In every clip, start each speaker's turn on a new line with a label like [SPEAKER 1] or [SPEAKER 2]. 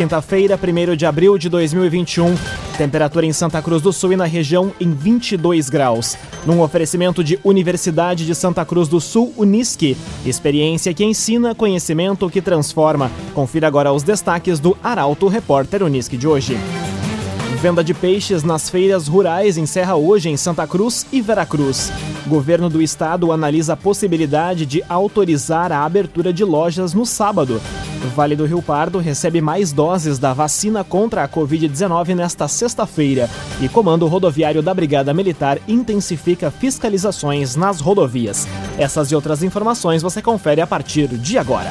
[SPEAKER 1] quinta-feira, 1 de abril de 2021. Temperatura em Santa Cruz do Sul e na região em 22 graus. Num oferecimento de Universidade de Santa Cruz do Sul, Unisque. Experiência que ensina, conhecimento que transforma. Confira agora os destaques do Arauto Repórter Unisque de hoje. Venda de peixes nas feiras rurais encerra hoje em Santa Cruz e Veracruz. Governo do estado analisa a possibilidade de autorizar a abertura de lojas no sábado. Vale do Rio Pardo recebe mais doses da vacina contra a Covid-19 nesta sexta-feira. E Comando Rodoviário da Brigada Militar intensifica fiscalizações nas rodovias. Essas e outras informações você confere a partir de agora.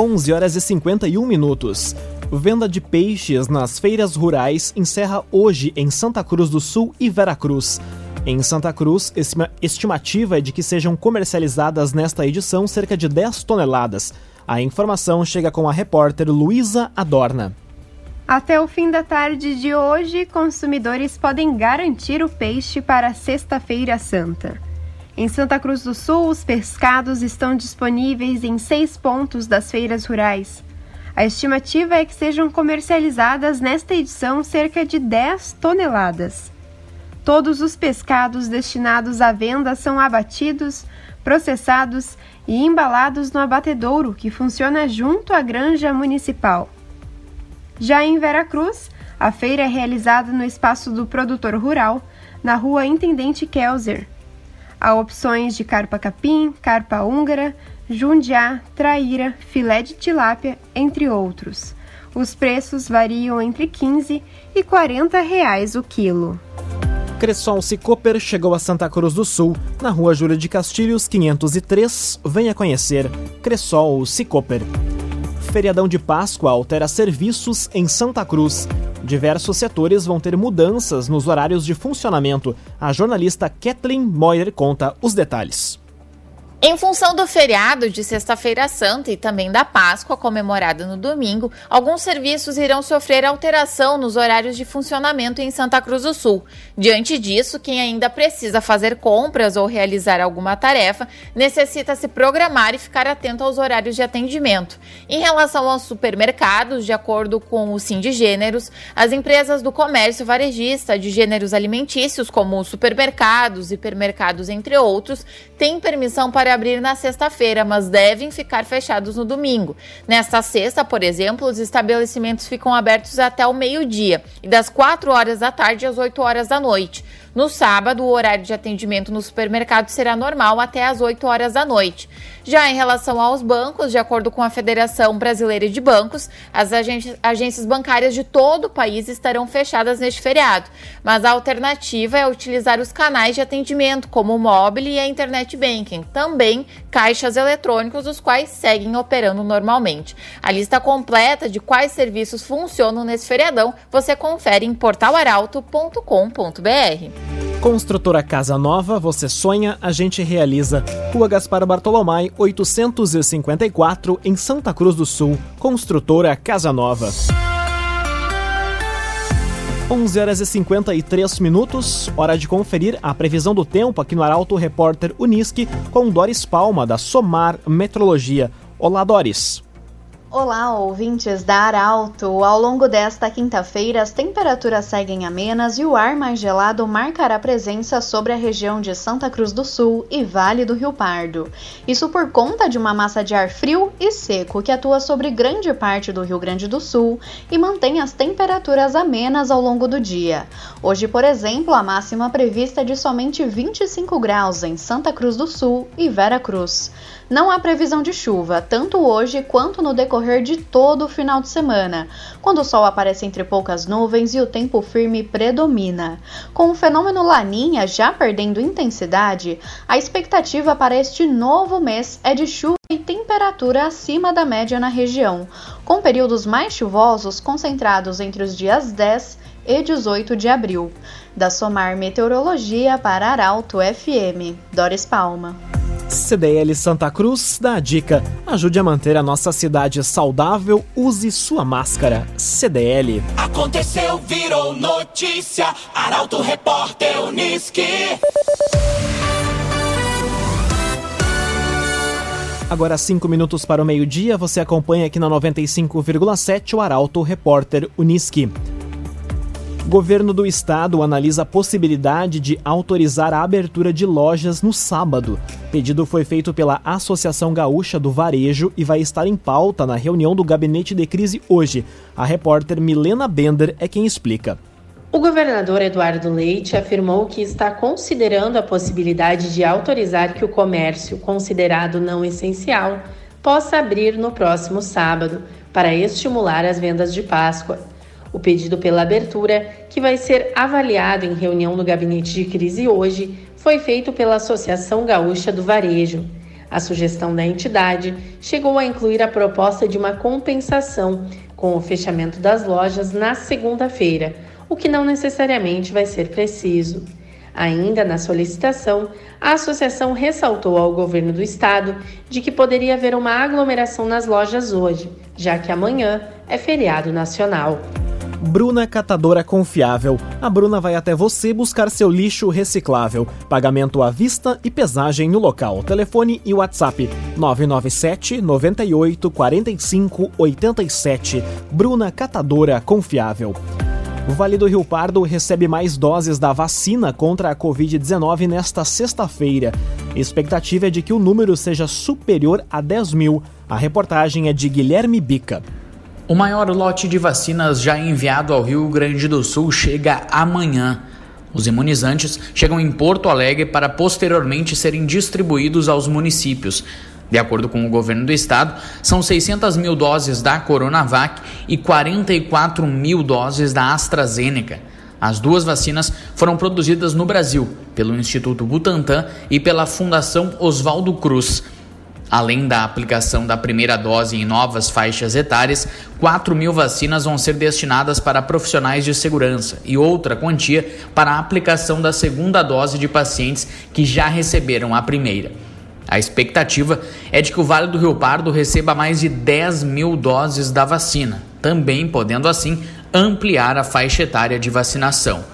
[SPEAKER 1] 11 horas e 51 minutos. Venda de peixes nas feiras rurais encerra hoje em Santa Cruz do Sul e Veracruz. Em Santa Cruz, estimativa é de que sejam comercializadas nesta edição cerca de 10 toneladas. A informação chega com a repórter Luísa Adorna.
[SPEAKER 2] Até o fim da tarde de hoje, consumidores podem garantir o peixe para Sexta-feira Santa. Em Santa Cruz do Sul, os pescados estão disponíveis em seis pontos das feiras rurais. A estimativa é que sejam comercializadas nesta edição cerca de 10 toneladas. Todos os pescados destinados à venda são abatidos, processados e embalados no abatedouro que funciona junto à granja municipal. Já em Veracruz, a feira é realizada no espaço do produtor rural, na rua Intendente Kelzer. Há opções de carpa capim, carpa húngara, jundiá, traíra, filé de tilápia, entre outros. Os preços variam entre 15 e 40 reais o quilo.
[SPEAKER 1] Cressol Cicoper chegou a Santa Cruz do Sul, na rua Júlia de Castilhos, 503. Venha conhecer Cressol Cicoper. Feriadão de Páscoa altera serviços em Santa Cruz. Diversos setores vão ter mudanças nos horários de funcionamento. A jornalista Kathleen Moyer conta os detalhes.
[SPEAKER 3] Em função do feriado de Sexta-feira Santa e também da Páscoa, comemorada no domingo, alguns serviços irão sofrer alteração nos horários de funcionamento em Santa Cruz do Sul. Diante disso, quem ainda precisa fazer compras ou realizar alguma tarefa necessita se programar e ficar atento aos horários de atendimento. Em relação aos supermercados, de acordo com o Sindgêneros, as empresas do comércio varejista de gêneros alimentícios, como supermercados, hipermercados, entre outros, têm permissão para abrir na sexta-feira, mas devem ficar fechados no domingo. Nesta sexta, por exemplo, os estabelecimentos ficam abertos até o meio-dia e das 4 horas da tarde às 8 horas da noite. No sábado, o horário de atendimento no supermercado será normal até às 8 horas da noite. Já em relação aos bancos, de acordo com a Federação Brasileira de Bancos, as agências bancárias de todo o país estarão fechadas neste feriado, mas a alternativa é utilizar os canais de atendimento, como o móvel e a internet banking, também caixas eletrônicos, os quais seguem operando normalmente. A lista completa de quais serviços funcionam nesse feriadão você confere em portalaralto.com.br.
[SPEAKER 1] Construtora Casa Nova, você sonha, a gente realiza. Rua Gaspar Bartolomai, 854, em Santa Cruz do Sul. Construtora Casa Nova. 11 horas e 53 minutos, hora de conferir a previsão do tempo aqui no Arauto Repórter Unisque com Doris Palma, da Somar Metrologia. Olá, Doris.
[SPEAKER 4] Olá, ouvintes da Arauto! Ao longo desta quinta-feira, as temperaturas seguem amenas e o ar mais gelado marcará presença sobre a região de Santa Cruz do Sul e Vale do Rio Pardo. Isso por conta de uma massa de ar frio e seco que atua sobre grande parte do Rio Grande do Sul e mantém as temperaturas amenas ao longo do dia. Hoje, por exemplo, a máxima prevista é de somente 25 graus em Santa Cruz do Sul e Vera Cruz. Não há previsão de chuva, tanto hoje quanto no decorrer de todo o final de semana, quando o sol aparece entre poucas nuvens e o tempo firme predomina. Com o fenômeno Laninha já perdendo intensidade, a expectativa para este novo mês é de chuva e temperatura acima da média na região, com períodos mais chuvosos concentrados entre os dias 10 e 18 de abril. Da Somar Meteorologia para Arauto FM, Doris Palma.
[SPEAKER 1] CDL Santa Cruz dá a dica: ajude a manter a nossa cidade saudável, use sua máscara. CDL.
[SPEAKER 5] Aconteceu, virou notícia. Arauto Repórter Uniski.
[SPEAKER 1] Agora, cinco minutos para o meio-dia, você acompanha aqui na 95,7 o Arauto Repórter Uniski. Governo do Estado analisa a possibilidade de autorizar a abertura de lojas no sábado. Pedido foi feito pela Associação Gaúcha do Varejo e vai estar em pauta na reunião do Gabinete de Crise hoje. A repórter Milena Bender é quem explica.
[SPEAKER 6] O governador Eduardo Leite afirmou que está considerando a possibilidade de autorizar que o comércio, considerado não essencial, possa abrir no próximo sábado para estimular as vendas de Páscoa. O pedido pela abertura, que vai ser avaliado em reunião no gabinete de crise hoje, foi feito pela Associação Gaúcha do Varejo. A sugestão da entidade chegou a incluir a proposta de uma compensação com o fechamento das lojas na segunda-feira o que não necessariamente vai ser preciso. Ainda na solicitação, a associação ressaltou ao governo do estado de que poderia haver uma aglomeração nas lojas hoje, já que amanhã é feriado nacional.
[SPEAKER 1] Bruna Catadora Confiável. A Bruna vai até você buscar seu lixo reciclável. Pagamento à vista e pesagem no local. Telefone e WhatsApp 997 98 45 87. Bruna Catadora Confiável. O Vale do Rio Pardo recebe mais doses da vacina contra a Covid-19 nesta sexta-feira. Expectativa é de que o número seja superior a 10 mil. A reportagem é de Guilherme Bica.
[SPEAKER 7] O maior lote de vacinas já enviado ao Rio Grande do Sul chega amanhã. Os imunizantes chegam em Porto Alegre para posteriormente serem distribuídos aos municípios. De acordo com o governo do estado, são 600 mil doses da Coronavac e 44 mil doses da AstraZeneca. As duas vacinas foram produzidas no Brasil pelo Instituto Butantan e pela Fundação Oswaldo Cruz. Além da aplicação da primeira dose em novas faixas etárias, 4 mil vacinas vão ser destinadas para profissionais de segurança e outra quantia para a aplicação da segunda dose de pacientes que já receberam a primeira. A expectativa é de que o Vale do Rio Pardo receba mais de 10 mil doses da vacina, também podendo assim ampliar a faixa etária de vacinação.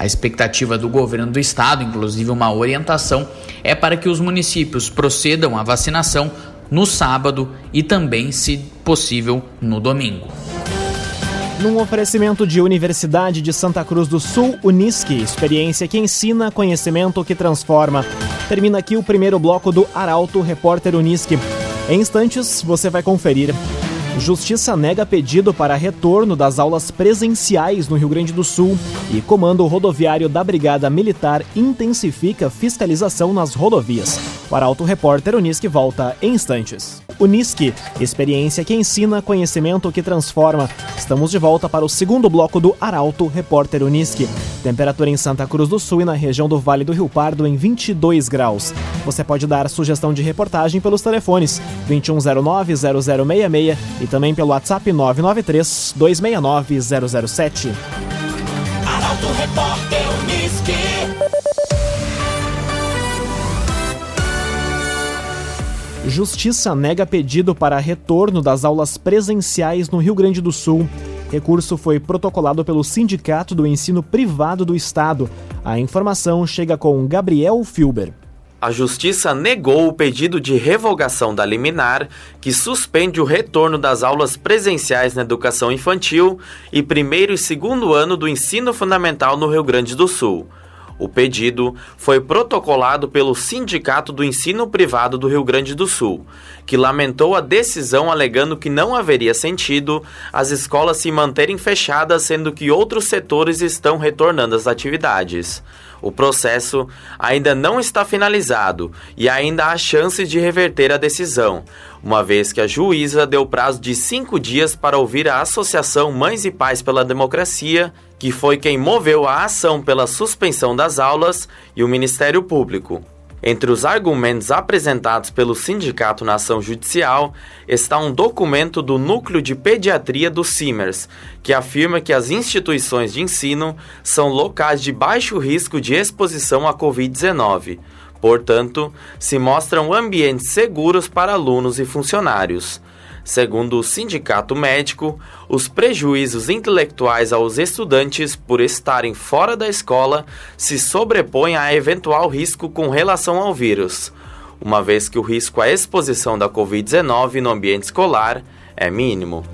[SPEAKER 7] A expectativa do governo do estado, inclusive uma orientação, é para que os municípios procedam à vacinação no sábado e também, se possível, no domingo.
[SPEAKER 1] Num oferecimento de Universidade de Santa Cruz do Sul, Unisque, experiência que ensina, conhecimento que transforma. Termina aqui o primeiro bloco do Arauto Repórter Unisque. Em instantes, você vai conferir. Justiça nega pedido para retorno das aulas presenciais no Rio Grande do Sul e Comando Rodoviário da Brigada Militar intensifica fiscalização nas rodovias. O Arauto Repórter Unisque volta em instantes. Unisque, experiência que ensina, conhecimento que transforma. Estamos de volta para o segundo bloco do Arauto Repórter Unisque. Temperatura em Santa Cruz do Sul e na região do Vale do Rio Pardo em 22 graus. Você pode dar sugestão de reportagem pelos telefones 2109-0066 e também pelo WhatsApp 993-269-007.
[SPEAKER 5] Arauto Repórter Uniski.
[SPEAKER 1] Justiça nega pedido para retorno das aulas presenciais no Rio Grande do Sul. Recurso foi protocolado pelo Sindicato do Ensino Privado do Estado. A informação chega com Gabriel Filber.
[SPEAKER 8] A Justiça negou o pedido de revogação da liminar que suspende o retorno das aulas presenciais na educação infantil e primeiro e segundo ano do ensino fundamental no Rio Grande do Sul. O pedido foi protocolado pelo Sindicato do Ensino Privado do Rio Grande do Sul, que lamentou a decisão alegando que não haveria sentido as escolas se manterem fechadas, sendo que outros setores estão retornando às atividades. O processo ainda não está finalizado e ainda há chances de reverter a decisão, uma vez que a juíza deu prazo de cinco dias para ouvir a Associação Mães e Pais pela Democracia, que foi quem moveu a ação pela suspensão das aulas, e o Ministério Público. Entre os argumentos apresentados pelo sindicato na ação judicial está um documento do Núcleo de Pediatria do CIMERS, que afirma que as instituições de ensino são locais de baixo risco de exposição à Covid-19. Portanto, se mostram ambientes seguros para alunos e funcionários. Segundo o sindicato médico, os prejuízos intelectuais aos estudantes por estarem fora da escola se sobrepõem a eventual risco com relação ao vírus, uma vez que o risco à exposição da Covid-19 no ambiente escolar é mínimo.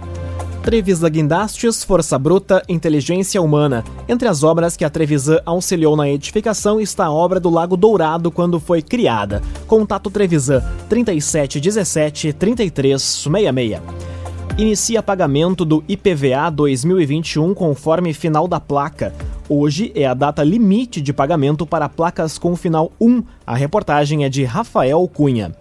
[SPEAKER 1] Trevisan Guindastes, Força Bruta, Inteligência Humana. Entre as obras que a Trevisan auxiliou na edificação está a obra do Lago Dourado quando foi criada. Contato Trevisan 3717 3366. Inicia pagamento do IPVA 2021 conforme final da placa. Hoje é a data limite de pagamento para placas com final 1. A reportagem é de Rafael Cunha.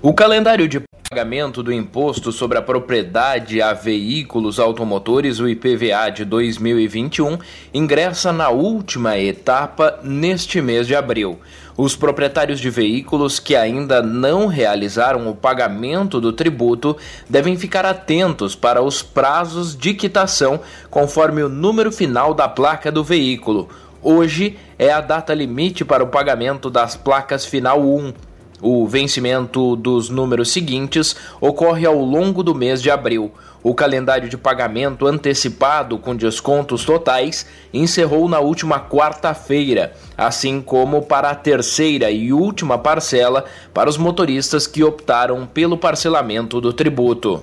[SPEAKER 9] O calendário de pagamento do Imposto sobre a Propriedade a Veículos Automotores, o IPVA de 2021, ingressa na última etapa neste mês de abril. Os proprietários de veículos que ainda não realizaram o pagamento do tributo devem ficar atentos para os prazos de quitação conforme o número final da placa do veículo. Hoje é a data limite para o pagamento das placas final 1 o vencimento dos números seguintes ocorre ao longo do mês de abril. O calendário de pagamento antecipado com descontos totais encerrou na última quarta-feira, assim como para a terceira e última parcela para os motoristas que optaram pelo parcelamento do tributo.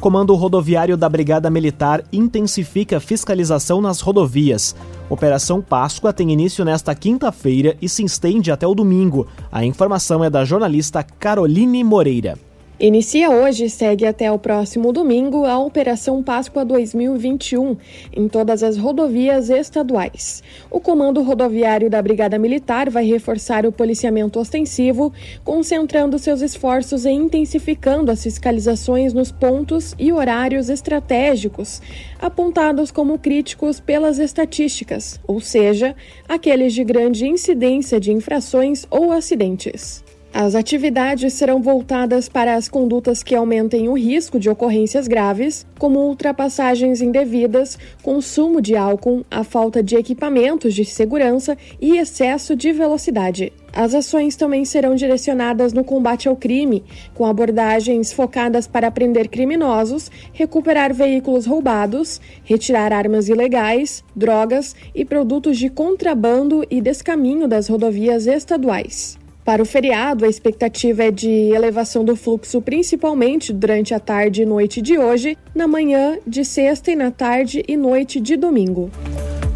[SPEAKER 1] Comando Rodoviário da Brigada Militar intensifica fiscalização nas rodovias. Operação Páscoa tem início nesta quinta-feira e se estende até o domingo. A informação é da jornalista Caroline Moreira.
[SPEAKER 10] Inicia hoje e segue até o próximo domingo a Operação Páscoa 2021 em todas as rodovias estaduais. O Comando Rodoviário da Brigada Militar vai reforçar o policiamento ostensivo, concentrando seus esforços e intensificando as fiscalizações nos pontos e horários estratégicos, apontados como críticos pelas estatísticas, ou seja, aqueles de grande incidência de infrações ou acidentes. As atividades serão voltadas para as condutas que aumentem o risco de ocorrências graves, como ultrapassagens indevidas, consumo de álcool, a falta de equipamentos de segurança e excesso de velocidade. As ações também serão direcionadas no combate ao crime, com abordagens focadas para prender criminosos, recuperar veículos roubados, retirar armas ilegais, drogas e produtos de contrabando e descaminho das rodovias estaduais. Para o feriado, a expectativa é de elevação do fluxo, principalmente durante a tarde e noite de hoje, na manhã de sexta e na tarde e noite de domingo.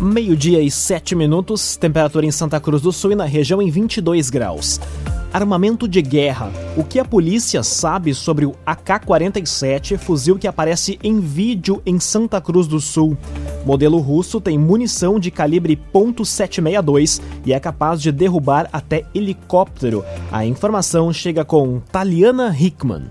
[SPEAKER 1] Meio-dia e sete minutos, temperatura em Santa Cruz do Sul e na região em 22 graus. Armamento de guerra. O que a polícia sabe sobre o AK-47, fuzil que aparece em vídeo em Santa Cruz do Sul? Modelo russo tem munição de calibre .762 e é capaz de derrubar até helicóptero. A informação chega com Taliana Hickman.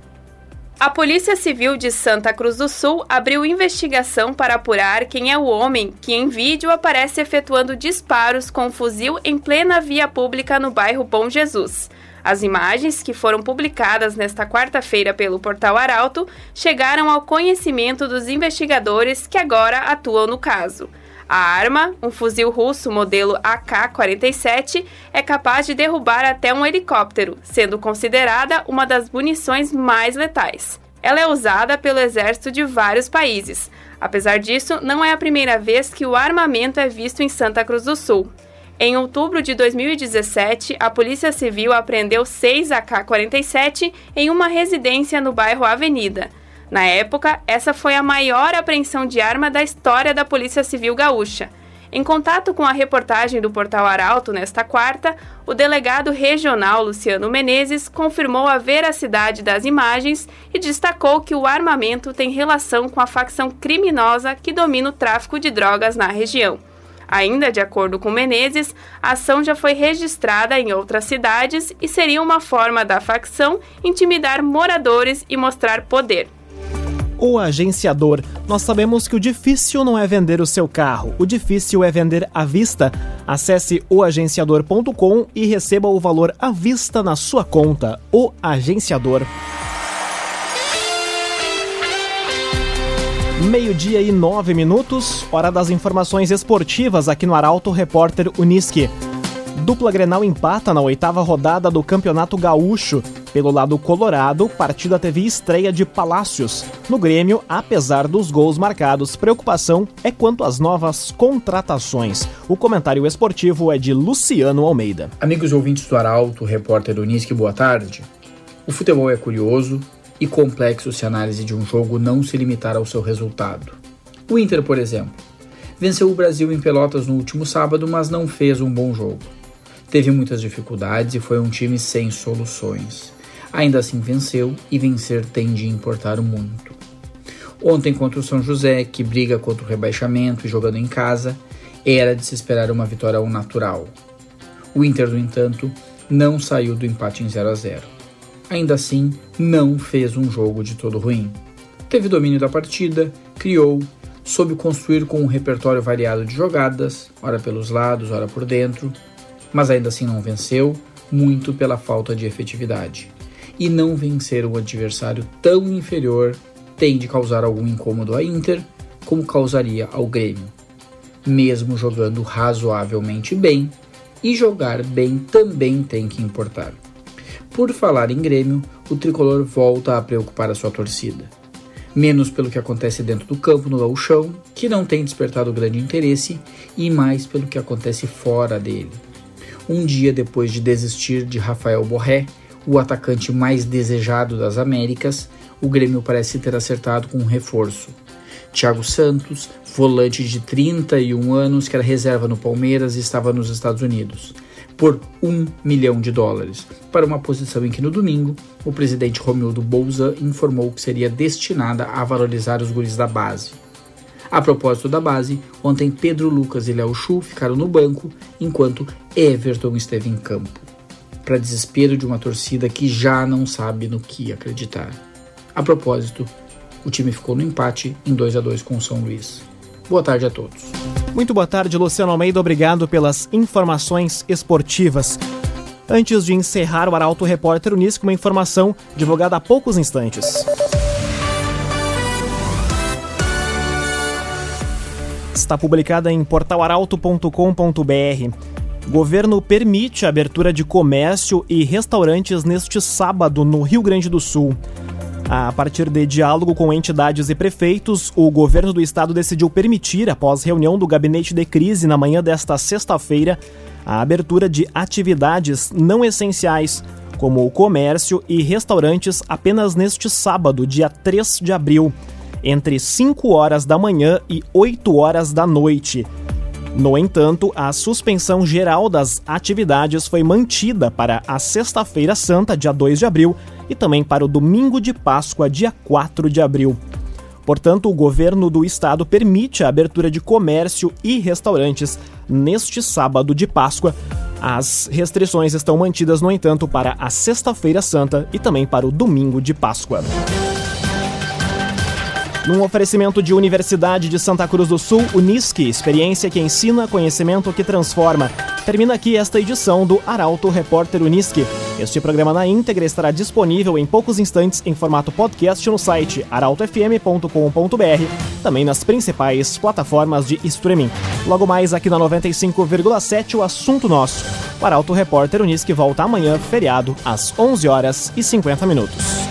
[SPEAKER 11] A Polícia Civil de Santa Cruz do Sul abriu investigação para apurar quem é o homem que em vídeo aparece efetuando disparos com um fuzil em plena via pública no bairro Bom Jesus. As imagens, que foram publicadas nesta quarta-feira pelo portal Arauto, chegaram ao conhecimento dos investigadores que agora atuam no caso. A arma, um fuzil russo modelo AK-47, é capaz de derrubar até um helicóptero, sendo considerada uma das munições mais letais. Ela é usada pelo exército de vários países. Apesar disso, não é a primeira vez que o armamento é visto em Santa Cruz do Sul. Em outubro de 2017, a Polícia Civil apreendeu seis AK-47 em uma residência no bairro Avenida. Na época, essa foi a maior apreensão de arma da história da Polícia Civil gaúcha. Em contato com a reportagem do Portal Arauto nesta quarta, o delegado regional Luciano Menezes confirmou a veracidade das imagens e destacou que o armamento tem relação com a facção criminosa que domina o tráfico de drogas na região. Ainda de acordo com Menezes, a ação já foi registrada em outras cidades e seria uma forma da facção intimidar moradores e mostrar poder
[SPEAKER 1] o agenciador. Nós sabemos que o difícil não é vender o seu carro, o difícil é vender à vista. Acesse oagenciador.com e receba o valor à vista na sua conta. O Agenciador. Meio-dia e nove minutos, hora das informações esportivas aqui no Arauto Repórter Uniski. Dupla Grenal empata na oitava rodada do Campeonato Gaúcho. Pelo lado colorado, partida teve estreia de Palácios. No Grêmio, apesar dos gols marcados, preocupação é quanto às novas contratações. O comentário esportivo é de Luciano Almeida.
[SPEAKER 12] Amigos ouvintes do Arauto, repórter Unisque, boa tarde. O futebol é curioso e complexo se a análise de um jogo não se limitar ao seu resultado. O Inter, por exemplo, venceu o Brasil em Pelotas no último sábado, mas não fez um bom jogo. Teve muitas dificuldades e foi um time sem soluções. Ainda assim venceu e vencer tem de importar muito. Ontem contra o São José, que briga contra o rebaixamento e jogando em casa, era de se esperar uma vitória ao natural. O Inter, no entanto, não saiu do empate em 0 a 0. Ainda assim, não fez um jogo de todo ruim. Teve domínio da partida, criou, soube construir com um repertório variado de jogadas, ora pelos lados, ora por dentro, mas ainda assim não venceu, muito pela falta de efetividade. E não vencer um adversário tão inferior tem de causar algum incômodo à Inter, como causaria ao Grêmio. Mesmo jogando razoavelmente bem, e jogar bem também tem que importar. Por falar em Grêmio, o tricolor volta a preocupar a sua torcida. Menos pelo que acontece dentro do campo no gauchão, que não tem despertado grande interesse, e mais pelo que acontece fora dele um dia depois de desistir de Rafael Borré, o atacante mais desejado das Américas, o Grêmio parece ter acertado com um reforço. Thiago Santos, volante de 31 anos que era reserva no Palmeiras e estava nos Estados Unidos, por um milhão de dólares, para uma posição em que no domingo o presidente Romildo Bolzan informou que seria destinada a valorizar os guris da base. A propósito da base, ontem Pedro Lucas e Léo ficaram no banco, enquanto Everton esteve em campo. Para desespero de uma torcida que já não sabe no que acreditar. A propósito, o time ficou no empate em 2 a 2 com o São Luís. Boa tarde a todos.
[SPEAKER 1] Muito boa tarde, Luciano Almeida. Obrigado pelas informações esportivas. Antes de encerrar o Arauto Repórter Unisco, uma informação divulgada há poucos instantes. está publicada em portalaralto.com.br. Governo permite a abertura de comércio e restaurantes neste sábado no Rio Grande do Sul. A partir de diálogo com entidades e prefeitos, o governo do estado decidiu permitir, após reunião do gabinete de crise na manhã desta sexta-feira, a abertura de atividades não essenciais, como o comércio e restaurantes, apenas neste sábado, dia 3 de abril entre 5 horas da manhã e 8 horas da noite. No entanto, a suspensão geral das atividades foi mantida para a Sexta-feira Santa, dia 2 de abril, e também para o domingo de Páscoa, dia 4 de abril. Portanto, o governo do estado permite a abertura de comércio e restaurantes neste sábado de Páscoa. As restrições estão mantidas, no entanto, para a Sexta-feira Santa e também para o domingo de Páscoa. Num oferecimento de Universidade de Santa Cruz do Sul, Unisque, experiência que ensina, conhecimento que transforma. Termina aqui esta edição do Arauto Repórter Unisque. Este programa na íntegra estará disponível em poucos instantes em formato podcast no site arautofm.com.br, também nas principais plataformas de streaming. Logo mais aqui na 95,7 o assunto nosso. O Arauto Repórter Unisque volta amanhã, feriado, às 11 horas e 50 minutos.